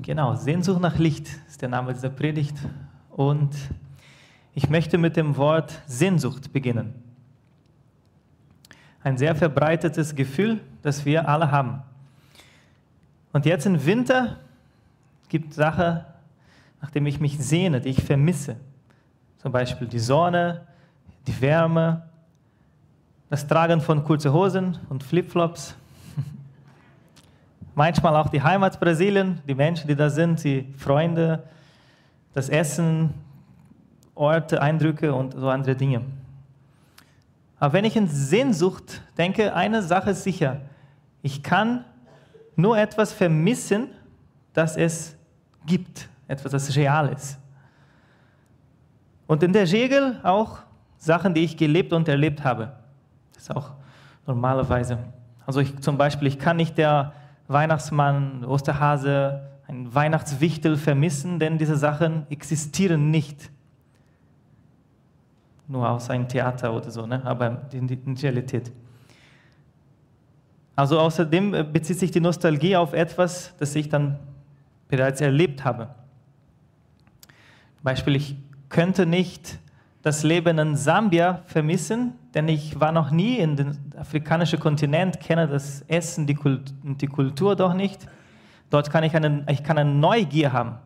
Genau, Sehnsucht nach Licht ist der Name dieser Predigt. Und ich möchte mit dem Wort Sehnsucht beginnen. Ein sehr verbreitetes Gefühl, das wir alle haben. Und jetzt im Winter gibt es Sachen, nach denen ich mich sehne, die ich vermisse. Zum Beispiel die Sonne, die Wärme, das Tragen von kurzen Hosen und Flipflops. Manchmal auch die Heimat Brasilien, die Menschen, die da sind, die Freunde, das Essen, Orte, Eindrücke und so andere Dinge. Aber wenn ich in Sehnsucht denke, eine Sache ist sicher, ich kann nur etwas vermissen, das es gibt, etwas, das real ist. Und in der Regel auch Sachen, die ich gelebt und erlebt habe. Das ist auch normalerweise. Also ich, zum Beispiel, ich kann nicht der Weihnachtsmann, Osterhase, ein Weihnachtswichtel vermissen, denn diese Sachen existieren nicht. Nur aus einem Theater oder so, ne? aber in, in Realität. Also außerdem bezieht sich die Nostalgie auf etwas, das ich dann bereits erlebt habe. Beispiel, ich könnte nicht das Leben in Sambia vermissen, denn ich war noch nie in den afrikanischen Kontinent, kenne das Essen, Kult die Kultur doch nicht. Dort kann ich eine, ich kann eine Neugier haben.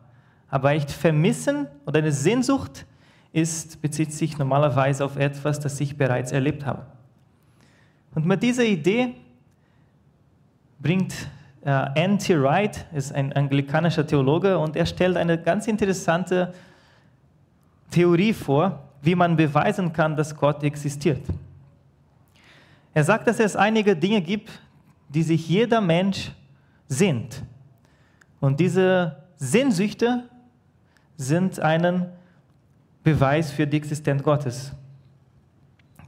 Aber echt vermissen oder eine Sehnsucht ist, bezieht sich normalerweise auf etwas, das ich bereits erlebt habe. Und mit dieser Idee bringt äh, N.T. Wright, ist ein anglikanischer Theologe, und er stellt eine ganz interessante Theorie vor, wie man beweisen kann, dass Gott existiert. Er sagt, dass es einige Dinge gibt, die sich jeder Mensch sehnt. Und diese Sehnsüchte sind ein Beweis für die Existenz Gottes.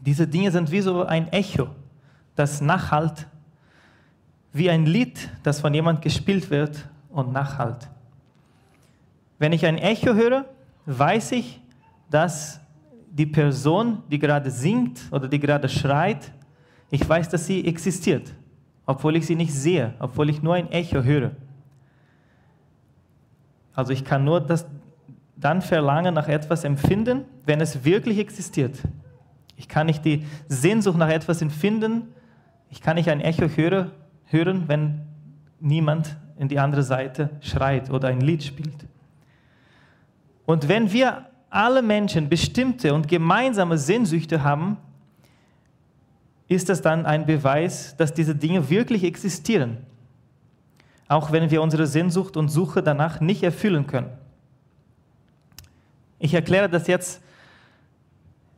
Diese Dinge sind wie so ein Echo, das nachhalt, wie ein Lied, das von jemand gespielt wird und nachhalt. Wenn ich ein Echo höre, weiß ich, dass die Person, die gerade singt oder die gerade schreit, ich weiß, dass sie existiert, obwohl ich sie nicht sehe, obwohl ich nur ein Echo höre. Also ich kann nur das dann verlangen nach etwas empfinden, wenn es wirklich existiert. Ich kann nicht die Sehnsucht nach etwas empfinden, ich kann nicht ein Echo hören, hören wenn niemand in die andere Seite schreit oder ein Lied spielt. Und wenn wir alle Menschen bestimmte und gemeinsame Sehnsüchte haben, ist das dann ein Beweis, dass diese Dinge wirklich existieren, auch wenn wir unsere Sehnsucht und Suche danach nicht erfüllen können. Ich erkläre das jetzt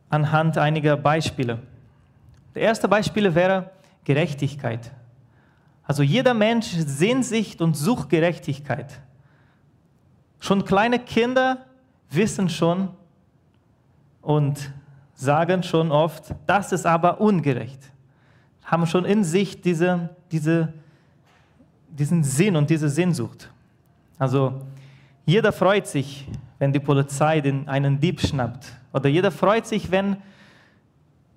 anhand einiger Beispiele. Das erste Beispiel wäre Gerechtigkeit. Also jeder Mensch sehnt sich und sucht Gerechtigkeit. Schon kleine Kinder wissen schon und sagen schon oft, das ist aber ungerecht. Haben schon in sich diese, diese, diesen Sinn und diese Sehnsucht. Also jeder freut sich, wenn die Polizei den, einen Dieb schnappt. Oder jeder freut sich, wenn,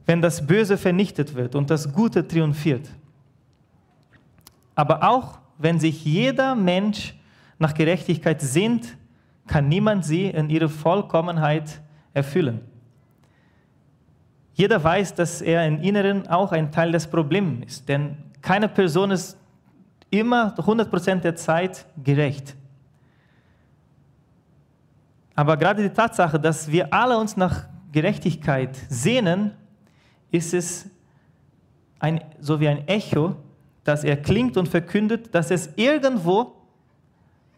wenn das Böse vernichtet wird und das Gute triumphiert. Aber auch wenn sich jeder Mensch nach Gerechtigkeit sehnt, kann niemand sie in ihrer Vollkommenheit erfüllen. Jeder weiß, dass er im Inneren auch ein Teil des Problems ist, denn keine Person ist immer 100% der Zeit gerecht. Aber gerade die Tatsache, dass wir alle uns nach Gerechtigkeit sehnen, ist es ein, so wie ein Echo, das erklingt und verkündet, dass es irgendwo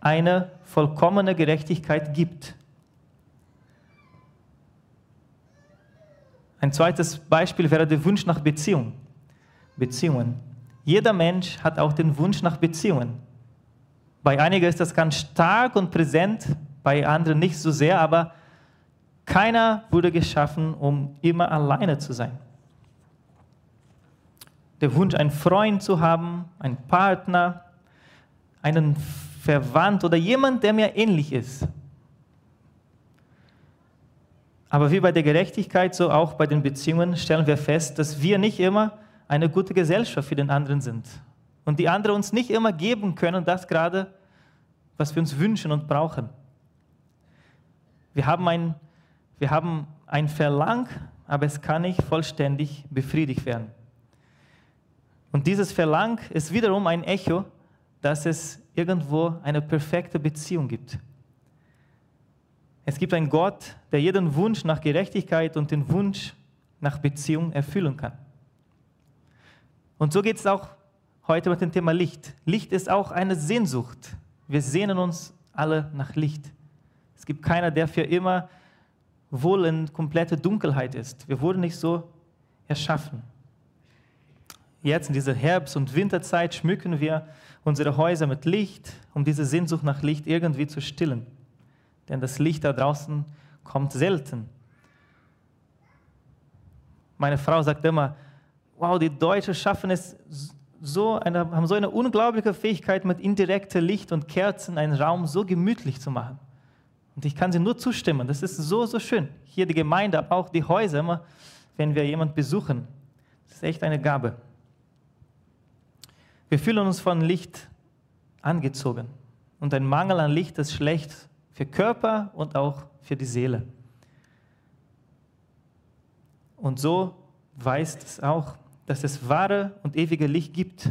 eine vollkommene Gerechtigkeit gibt. Ein zweites Beispiel wäre der Wunsch nach Beziehung. Beziehungen. Jeder Mensch hat auch den Wunsch nach Beziehungen. Bei einigen ist das ganz stark und präsent, bei anderen nicht so sehr, aber keiner wurde geschaffen, um immer alleine zu sein. Der Wunsch, einen Freund zu haben, einen Partner, einen verwandt oder jemand, der mir ähnlich ist. Aber wie bei der Gerechtigkeit, so auch bei den Beziehungen stellen wir fest, dass wir nicht immer eine gute Gesellschaft für den anderen sind. Und die anderen uns nicht immer geben können, das gerade, was wir uns wünschen und brauchen. Wir haben ein, wir haben ein Verlang, aber es kann nicht vollständig befriedigt werden. Und dieses Verlang ist wiederum ein Echo, dass es irgendwo eine perfekte Beziehung gibt. Es gibt einen Gott, der jeden Wunsch nach Gerechtigkeit und den Wunsch nach Beziehung erfüllen kann. Und so geht es auch heute mit dem Thema Licht. Licht ist auch eine Sehnsucht. Wir sehnen uns alle nach Licht. Es gibt keiner, der für immer wohl in komplette Dunkelheit ist. Wir wurden nicht so erschaffen. Jetzt in dieser Herbst- und Winterzeit schmücken wir unsere Häuser mit Licht, um diese Sehnsucht nach Licht irgendwie zu stillen. Denn das Licht da draußen kommt selten. Meine Frau sagt immer, wow, die Deutschen schaffen es so eine, haben so eine unglaubliche Fähigkeit, mit indirektem Licht und Kerzen einen Raum so gemütlich zu machen. Und ich kann sie nur zustimmen. Das ist so, so schön. Hier die Gemeinde, aber auch die Häuser, immer, wenn wir jemanden besuchen. Das ist echt eine Gabe. Wir fühlen uns von Licht angezogen. Und ein Mangel an Licht ist schlecht für Körper und auch für die Seele. Und so weist es auch dass es wahre und ewige Licht gibt,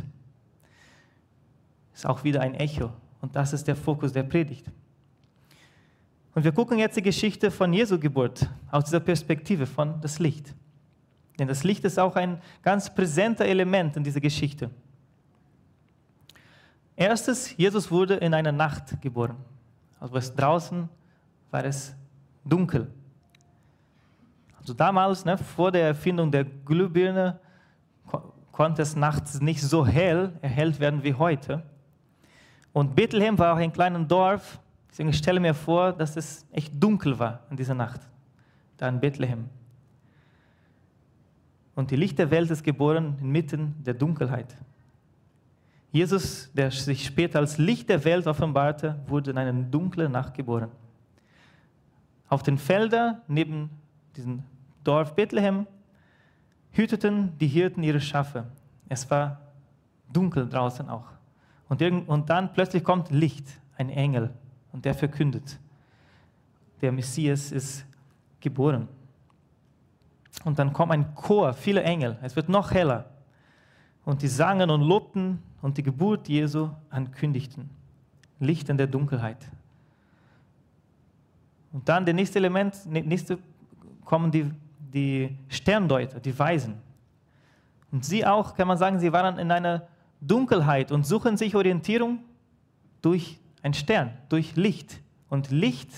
ist auch wieder ein Echo. Und das ist der Fokus der Predigt. Und wir gucken jetzt die Geschichte von Jesu Geburt aus dieser Perspektive von das Licht. Denn das Licht ist auch ein ganz präsenter Element in dieser Geschichte. Erstes, Jesus wurde in einer Nacht geboren. Also es draußen war es dunkel. Also damals, ne, vor der Erfindung der Glühbirne, konnte es nachts nicht so hell erhellt werden wie heute. Und Bethlehem war auch ein kleines Dorf. Deswegen stelle mir vor, dass es echt dunkel war in dieser Nacht, da in Bethlehem. Und die Licht der Welt ist geboren inmitten der Dunkelheit. Jesus, der sich später als Licht der Welt offenbarte, wurde in einer dunklen Nacht geboren. Auf den Feldern neben diesem Dorf Bethlehem hüteten die Hirten ihre Schafe. Es war dunkel draußen auch. Und, und dann plötzlich kommt Licht, ein Engel, und der verkündet, der Messias ist geboren. Und dann kommt ein Chor, viele Engel, es wird noch heller. Und die sangen und lobten und die Geburt Jesu ankündigten. Licht in der Dunkelheit. Und dann der nächste Element, nächste kommen die die Sterndeuter, die Weisen. Und sie auch, kann man sagen, sie waren in einer Dunkelheit und suchen sich Orientierung durch ein Stern, durch Licht. Und Licht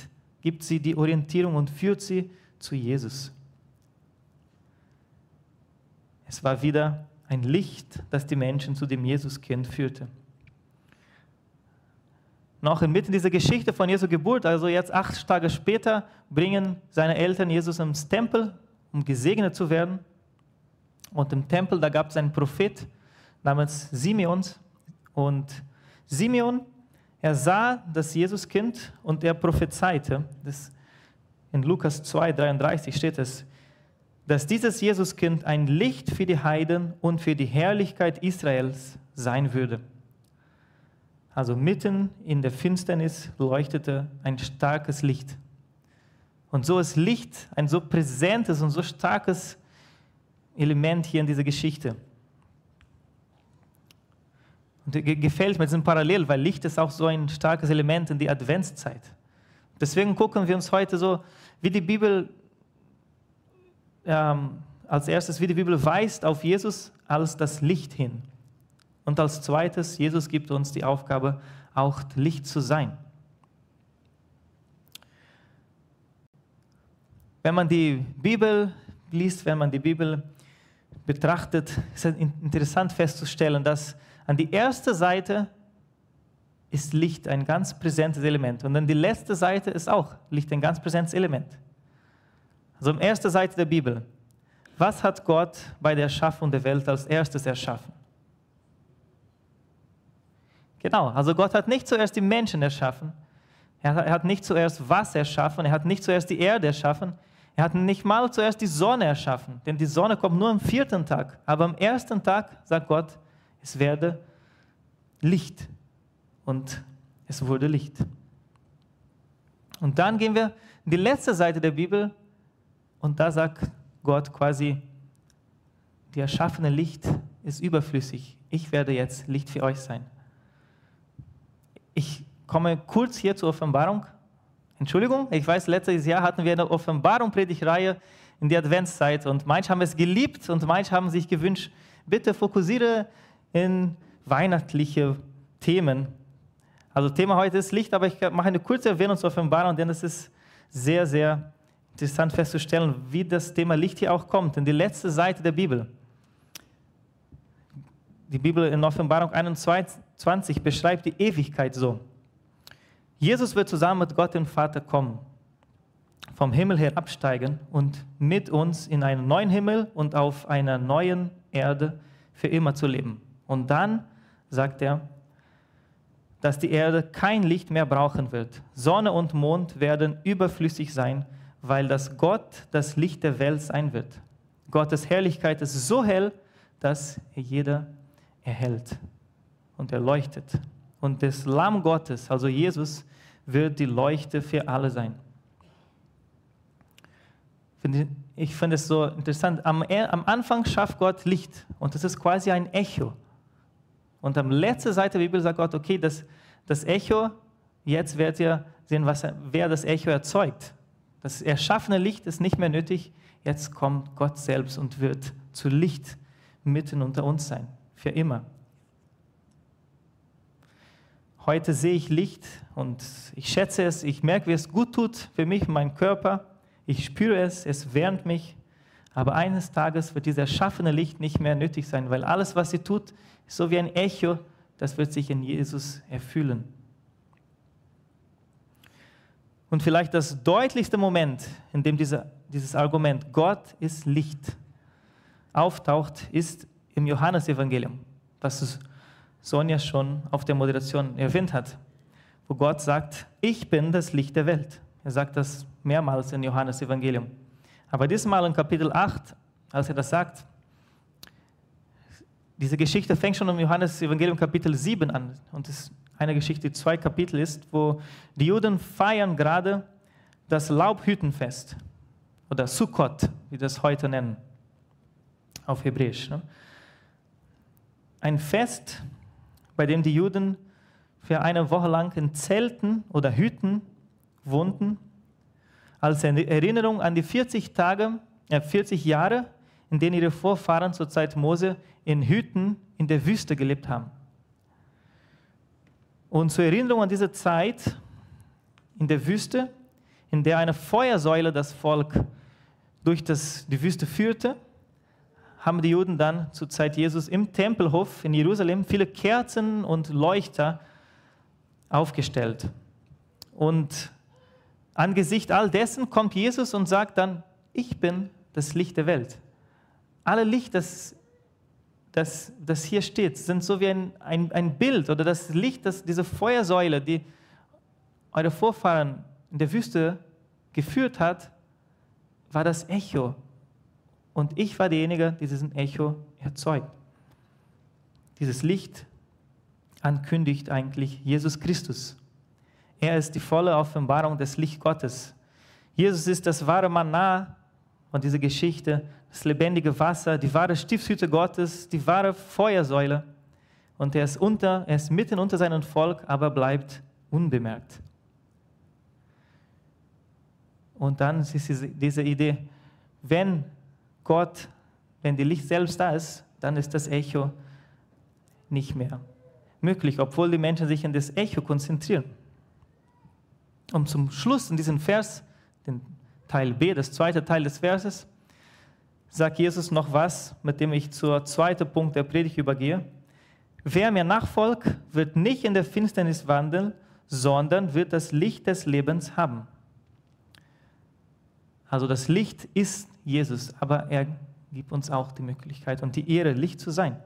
gibt sie die Orientierung und führt sie zu Jesus. Es war wieder ein Licht, das die Menschen zu dem Jesuskind führte. Noch inmitten dieser Geschichte von Jesu Geburt, also jetzt acht Tage später, bringen seine Eltern Jesus ins Tempel um gesegnet zu werden. Und im Tempel, da gab es einen Prophet namens Simeon. Und Simeon, er sah das Jesuskind und er prophezeite, das in Lukas 2, 33 steht es, dass dieses Jesuskind ein Licht für die Heiden und für die Herrlichkeit Israels sein würde. Also mitten in der Finsternis leuchtete ein starkes Licht. Und so ist Licht ein so präsentes und so starkes Element hier in dieser Geschichte. Und gefällt mir, sind parallel, weil Licht ist auch so ein starkes Element in die Adventszeit. Deswegen gucken wir uns heute so, wie die Bibel, ähm, als erstes, wie die Bibel weist auf Jesus als das Licht hin. Und als zweites, Jesus gibt uns die Aufgabe, auch Licht zu sein. Wenn man die Bibel liest, wenn man die Bibel betrachtet, ist es interessant festzustellen, dass an die erste Seite ist Licht ein ganz präsentes Element und dann die letzte Seite ist auch Licht ein ganz präsentes Element. Also die erste Seite der Bibel. Was hat Gott bei der Erschaffung der Welt als erstes erschaffen? Genau, also Gott hat nicht zuerst die Menschen erschaffen, er hat nicht zuerst Wasser erschaffen, er hat nicht zuerst die Erde erschaffen, er hat nicht mal zuerst die Sonne erschaffen, denn die Sonne kommt nur am vierten Tag. Aber am ersten Tag sagt Gott, es werde Licht. Und es wurde Licht. Und dann gehen wir in die letzte Seite der Bibel und da sagt Gott quasi, die erschaffene Licht ist überflüssig. Ich werde jetzt Licht für euch sein. Ich komme kurz hier zur Offenbarung. Entschuldigung, ich weiß, letztes Jahr hatten wir eine Offenbarung-Predigreihe in der Adventszeit und manche haben es geliebt und manche haben sich gewünscht, bitte fokussiere in weihnachtliche Themen. Also Thema heute ist Licht, aber ich mache eine kurze Erwähnung zur Offenbarung, denn es ist sehr, sehr interessant festzustellen, wie das Thema Licht hier auch kommt, in die letzte Seite der Bibel. Die Bibel in Offenbarung 21 beschreibt die Ewigkeit so. Jesus wird zusammen mit Gott dem Vater kommen, vom Himmel herabsteigen und mit uns in einen neuen Himmel und auf einer neuen Erde für immer zu leben. Und dann sagt er, dass die Erde kein Licht mehr brauchen wird. Sonne und Mond werden überflüssig sein, weil das Gott das Licht der Welt sein wird. Gottes Herrlichkeit ist so hell, dass jeder erhält und erleuchtet. Und das Lamm Gottes, also Jesus, wird die Leuchte für alle sein. Ich finde es so interessant. Am, Anfang schafft Gott Licht und das ist quasi ein Echo. Und am letzten Seite der Bibel sagt Gott, okay, das, das Echo, jetzt werdet ihr sehen, was, wer das Echo erzeugt. Das erschaffene Licht ist nicht mehr nötig. Jetzt kommt Gott selbst und wird zu Licht mitten unter uns sein. Für immer. Heute sehe ich Licht und ich schätze es. Ich merke, wie es gut tut für mich, mein Körper. Ich spüre es, es wärmt mich. Aber eines Tages wird dieses erschaffene Licht nicht mehr nötig sein, weil alles, was sie tut, ist so wie ein Echo, das wird sich in Jesus erfüllen. Und vielleicht das deutlichste Moment, in dem diese, dieses Argument Gott ist Licht auftaucht, ist im Johannesevangelium, was Sonja schon auf der Moderation erwähnt hat, wo Gott sagt, ich bin das Licht der Welt. Er sagt das mehrmals im Johannesevangelium. Aber diesmal in Kapitel 8, als er das sagt, diese Geschichte fängt schon im Johannes Evangelium Kapitel 7 an und ist eine Geschichte, die zwei Kapitel ist, wo die Juden feiern gerade das Laubhüttenfest oder Sukkot, wie das heute nennen, auf Hebräisch. Ne? Ein Fest, bei dem die Juden für eine Woche lang in Zelten oder Hütten wohnten als Erinnerung an die 40 Tage, äh 40 Jahre, in denen ihre Vorfahren zur Zeit Mose in Hütten in der Wüste gelebt haben. Und zur Erinnerung an diese Zeit in der Wüste, in der eine Feuersäule das Volk durch das, die Wüste führte, haben die Juden dann zur Zeit Jesus im Tempelhof in Jerusalem viele Kerzen und Leuchter aufgestellt. Und Angesichts all dessen kommt Jesus und sagt dann, ich bin das Licht der Welt. Alle Licht, das, das, das hier steht, sind so wie ein, ein, ein Bild oder das Licht, das, diese Feuersäule, die eure Vorfahren in der Wüste geführt hat, war das Echo. Und ich war derjenige, der diesen Echo erzeugt. Dieses Licht ankündigt eigentlich Jesus Christus. Er ist die volle Offenbarung des Licht Gottes. Jesus ist das wahre Manna von dieser Geschichte, das lebendige Wasser, die wahre Stiftshütte Gottes, die wahre Feuersäule. Und er ist, unter, er ist mitten unter seinem Volk, aber bleibt unbemerkt. Und dann ist diese Idee, wenn Gott, wenn die Licht selbst da ist, dann ist das Echo nicht mehr möglich, obwohl die Menschen sich an das Echo konzentrieren. Und zum Schluss in diesem Vers, den Teil B, das zweite Teil des Verses, sagt Jesus noch was, mit dem ich zur zweiten Punkt der Predigt übergehe. Wer mir nachfolgt, wird nicht in der Finsternis wandeln, sondern wird das Licht des Lebens haben. Also das Licht ist Jesus, aber er gibt uns auch die Möglichkeit und die Ehre, Licht zu sein.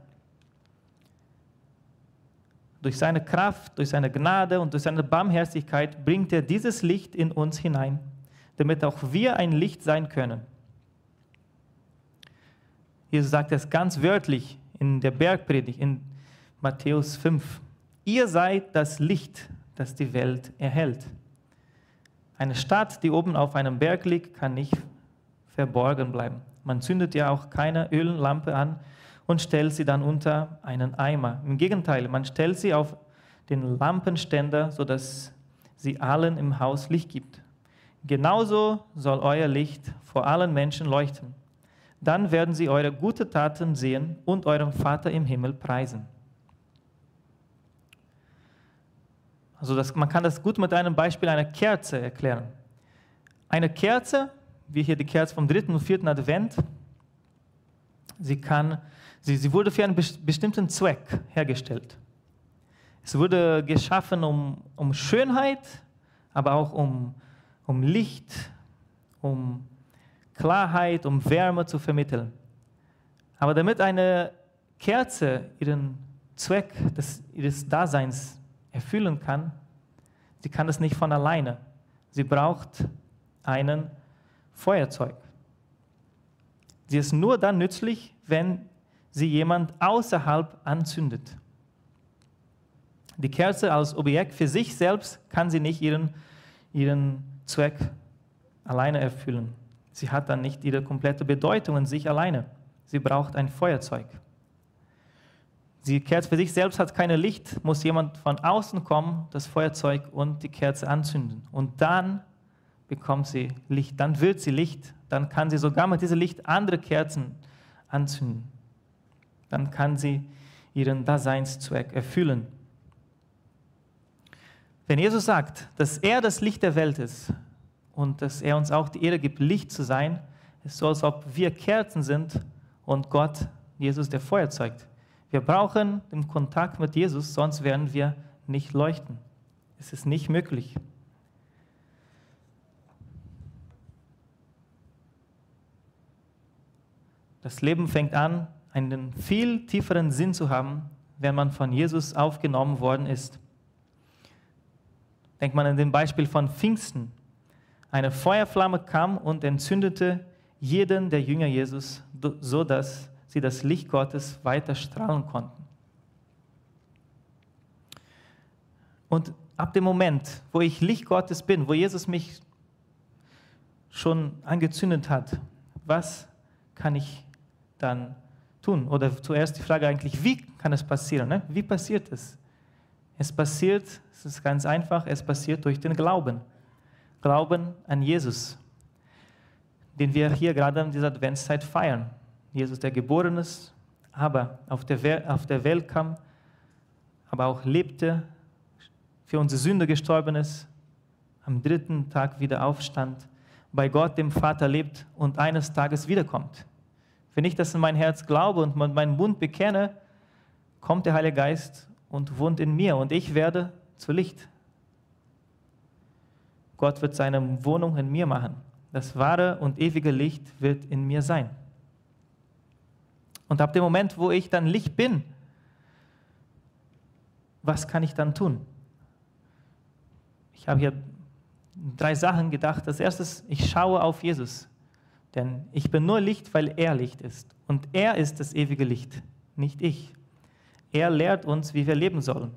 Durch seine Kraft, durch seine Gnade und durch seine Barmherzigkeit bringt er dieses Licht in uns hinein, damit auch wir ein Licht sein können. Jesus sagt es ganz wörtlich in der Bergpredigt in Matthäus 5. Ihr seid das Licht das die Welt erhält. Eine Stadt, die oben auf einem Berg liegt, kann nicht verborgen bleiben. Man zündet ja auch keine Öllampe an und stellt sie dann unter einen Eimer. Im Gegenteil, man stellt sie auf den Lampenständer, sodass sie allen im Haus Licht gibt. Genauso soll euer Licht vor allen Menschen leuchten. Dann werden sie eure guten Taten sehen und eurem Vater im Himmel preisen. Also das, man kann das gut mit einem Beispiel einer Kerze erklären. Eine Kerze, wie hier die Kerze vom dritten und vierten Advent, sie, kann, sie, sie wurde für einen bestimmten Zweck hergestellt. Es wurde geschaffen, um, um Schönheit, aber auch um, um Licht, um Klarheit, um Wärme zu vermitteln. Aber damit eine Kerze ihren Zweck des, ihres Daseins erfüllen kann, sie kann das nicht von alleine. Sie braucht einen Feuerzeug. Sie ist nur dann nützlich, wenn sie jemand außerhalb anzündet. Die Kerze als Objekt für sich selbst kann sie nicht ihren, ihren Zweck alleine erfüllen. Sie hat dann nicht ihre komplette Bedeutung in sich alleine. Sie braucht ein Feuerzeug. Die Kerze für sich selbst hat kein Licht, muss jemand von außen kommen, das Feuerzeug und die Kerze anzünden. Und dann bekommt sie Licht, dann wird sie Licht, dann kann sie sogar mit diesem Licht andere Kerzen anzünden. Dann kann sie ihren Daseinszweck erfüllen. Wenn Jesus sagt, dass er das Licht der Welt ist und dass er uns auch die Ehre gibt, Licht zu sein, ist so, als ob wir Kerzen sind und Gott, Jesus, der Feuer zeugt. Wir brauchen den Kontakt mit Jesus, sonst werden wir nicht leuchten. Es ist nicht möglich. Das Leben fängt an, einen viel tieferen Sinn zu haben, wenn man von Jesus aufgenommen worden ist. Denkt man an den Beispiel von Pfingsten. Eine Feuerflamme kam und entzündete jeden der Jünger Jesus, so dass sie das Licht Gottes weiter strahlen konnten. Und ab dem Moment, wo ich Licht Gottes bin, wo Jesus mich schon angezündet hat, was kann ich dann tun? Oder zuerst die Frage eigentlich, wie kann es passieren? Ne? Wie passiert es? Es passiert, es ist ganz einfach, es passiert durch den Glauben. Glauben an Jesus, den wir hier gerade in dieser Adventszeit feiern. Jesus, der geboren ist, aber auf der, Welt, auf der Welt kam, aber auch lebte, für unsere Sünde gestorben ist, am dritten Tag wieder aufstand, bei Gott dem Vater lebt und eines Tages wiederkommt. Wenn ich das in mein Herz glaube und meinen Mund bekenne, kommt der Heilige Geist und wohnt in mir und ich werde zu Licht. Gott wird seine Wohnung in mir machen. Das wahre und ewige Licht wird in mir sein. Und ab dem Moment, wo ich dann Licht bin, was kann ich dann tun? Ich habe hier drei Sachen gedacht. Das erste ist, ich schaue auf Jesus. Denn ich bin nur Licht, weil er Licht ist. Und er ist das ewige Licht, nicht ich. Er lehrt uns, wie wir leben sollen.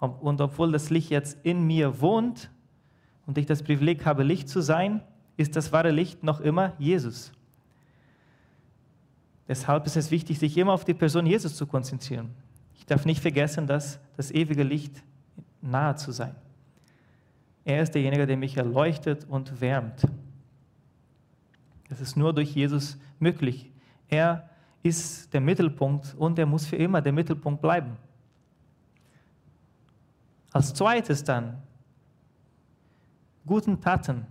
Und obwohl das Licht jetzt in mir wohnt und ich das Privileg habe, Licht zu sein, ist das wahre Licht noch immer Jesus. Deshalb ist es wichtig, sich immer auf die Person Jesus zu konzentrieren. Ich darf nicht vergessen, dass das ewige Licht nahe zu sein. Er ist derjenige, der mich erleuchtet und wärmt. Das ist nur durch Jesus möglich. Er ist der Mittelpunkt und er muss für immer der Mittelpunkt bleiben. Als zweites dann, guten Taten,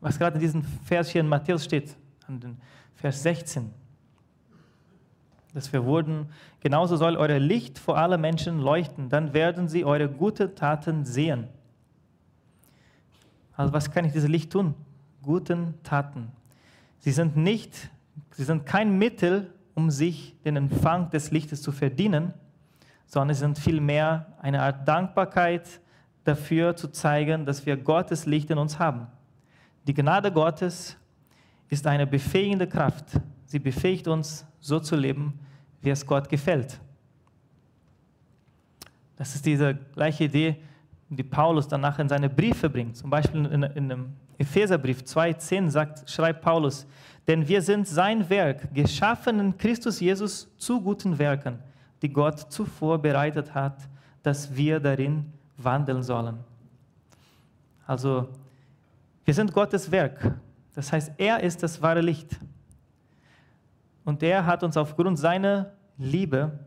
was gerade in diesem Vers hier in Matthäus steht, an den Vers 16 dass wir wurden, genauso soll euer Licht vor alle Menschen leuchten, dann werden sie eure guten Taten sehen. Also was kann ich dieses Licht tun? Guten Taten. Sie sind nicht, sie sind kein Mittel, um sich den Empfang des Lichtes zu verdienen, sondern sie sind vielmehr eine Art Dankbarkeit dafür zu zeigen, dass wir Gottes Licht in uns haben. Die Gnade Gottes ist eine befähigende Kraft. Sie befähigt uns, so zu leben, wie es Gott gefällt. Das ist diese gleiche Idee die Paulus danach in seine Briefe bringt. Zum Beispiel in, in dem Epheserbrief 2,10 sagt, schreibt Paulus, denn wir sind sein Werk, geschaffen in Christus Jesus zu guten Werken, die Gott zuvor bereitet hat, dass wir darin wandeln sollen. Also, wir sind Gottes Werk. Das heißt, er ist das wahre Licht. Und er hat uns aufgrund seiner Liebe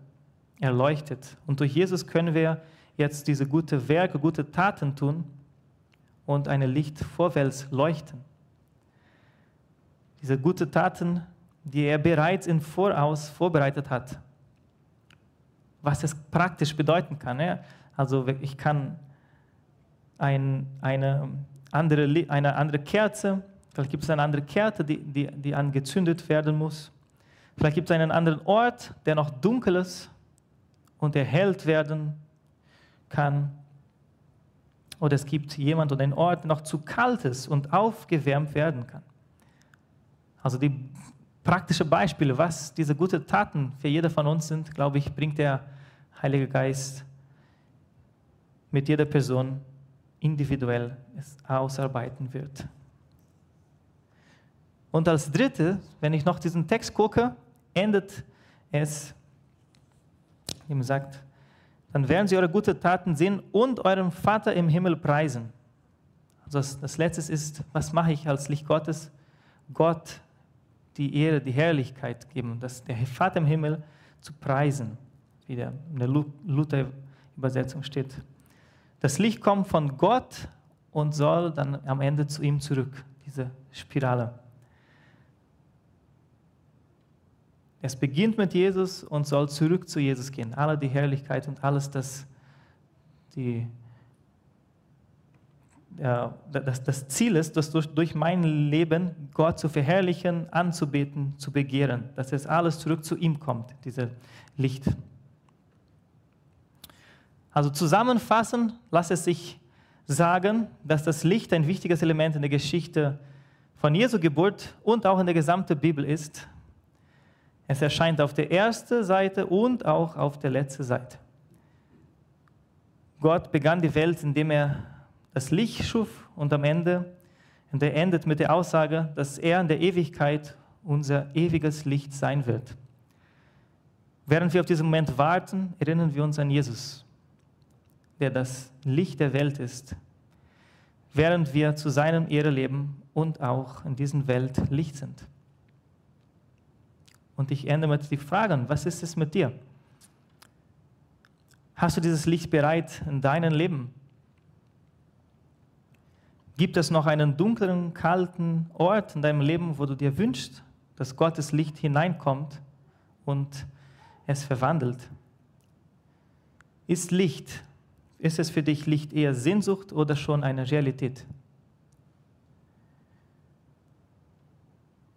erleuchtet. Und durch Jesus können wir jetzt diese guten Werke, gute Taten tun und eine Licht vorwärts leuchten. Diese guten Taten, die er bereits im Voraus vorbereitet hat. Was es praktisch bedeuten kann. Ja? Also ich kann ein, eine, andere, eine andere Kerze, vielleicht gibt es eine andere Kerze, die, die, die angezündet werden muss. Vielleicht gibt es einen anderen Ort, der noch dunkel ist und erhellt werden kann. Oder es gibt jemand oder einen Ort, der noch zu kalt ist und aufgewärmt werden kann. Also die praktischen Beispiele, was diese guten Taten für jeder von uns sind, glaube ich, bringt der Heilige Geist mit jeder Person individuell ausarbeiten wird. Und als dritte, wenn ich noch diesen Text gucke, endet es, wie man sagt, dann werden sie eure guten Taten sehen und eurem Vater im Himmel preisen. Also das, das Letzte ist, was mache ich als Licht Gottes? Gott die Ehre, die Herrlichkeit geben, dass der Vater im Himmel zu preisen, wie der in der Luther-Übersetzung steht. Das Licht kommt von Gott und soll dann am Ende zu ihm zurück, diese Spirale. Es beginnt mit Jesus und soll zurück zu Jesus gehen. Alle die Herrlichkeit und alles, das, die, das, das Ziel ist, dass durch, durch mein Leben Gott zu verherrlichen, anzubeten, zu begehren, dass es alles zurück zu ihm kommt, dieses Licht. Also zusammenfassend, lass es sich sagen, dass das Licht ein wichtiges Element in der Geschichte von Jesu Geburt und auch in der gesamten Bibel ist. Es erscheint auf der ersten Seite und auch auf der letzten Seite. Gott begann die Welt, indem er das Licht schuf und am Ende, und er endet mit der Aussage, dass er in der Ewigkeit unser ewiges Licht sein wird. Während wir auf diesen Moment warten, erinnern wir uns an Jesus, der das Licht der Welt ist, während wir zu seinem Ehre leben und auch in dieser Welt Licht sind. Und ich ende mit die Fragen, was ist es mit dir? Hast du dieses Licht bereit in deinem Leben? Gibt es noch einen dunklen, kalten Ort in deinem Leben, wo du dir wünschst, dass Gottes Licht hineinkommt und es verwandelt? Ist Licht, ist es für dich Licht eher Sehnsucht oder schon eine Realität?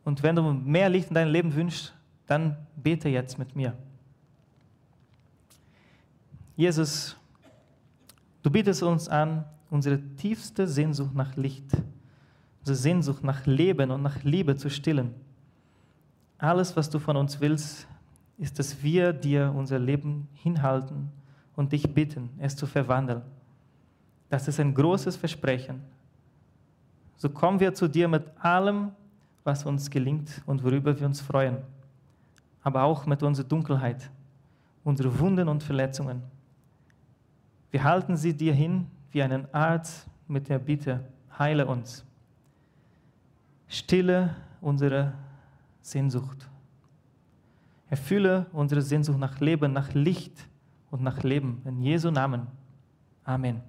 Und wenn du mehr Licht in deinem Leben wünschst, dann bete jetzt mit mir. Jesus, du bietest uns an, unsere tiefste Sehnsucht nach Licht, unsere Sehnsucht nach Leben und nach Liebe zu stillen. Alles, was du von uns willst, ist, dass wir dir unser Leben hinhalten und dich bitten, es zu verwandeln. Das ist ein großes Versprechen. So kommen wir zu dir mit allem, was uns gelingt und worüber wir uns freuen aber auch mit unserer Dunkelheit, unseren Wunden und Verletzungen. Wir halten sie dir hin wie einen Arzt mit der Bitte, heile uns. Stille unsere Sehnsucht. Erfülle unsere Sehnsucht nach Leben, nach Licht und nach Leben. In Jesu Namen. Amen.